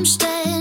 Umständen.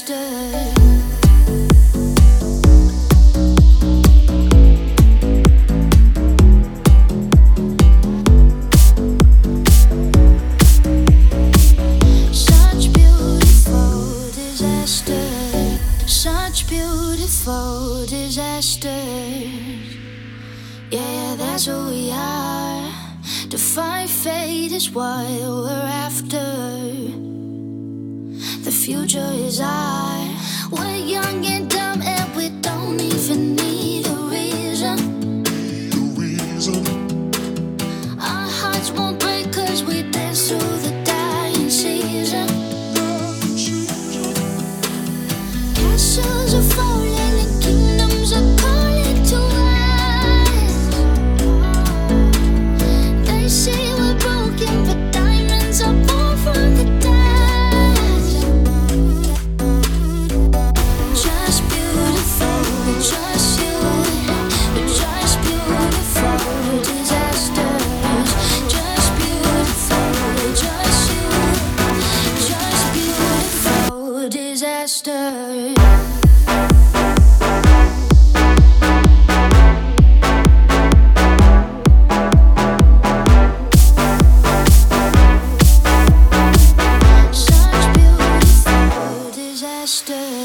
Such beautiful disasters. Yeah, that's who we are. To fight fate is what we're after future is ours. We're young and dumb, and we don't even need a reason. The reason. Our hearts won't break, cause we dance through the dying season. Castles are falling.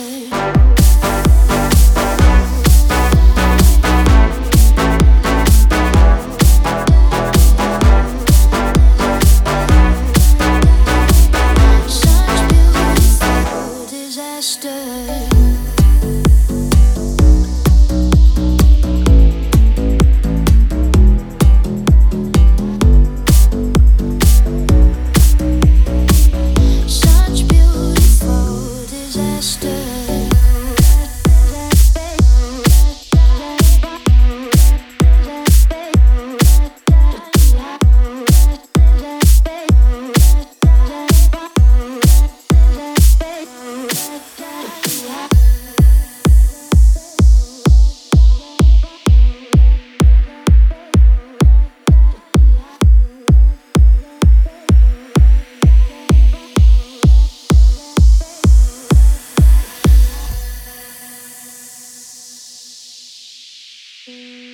love. Mm-hmm.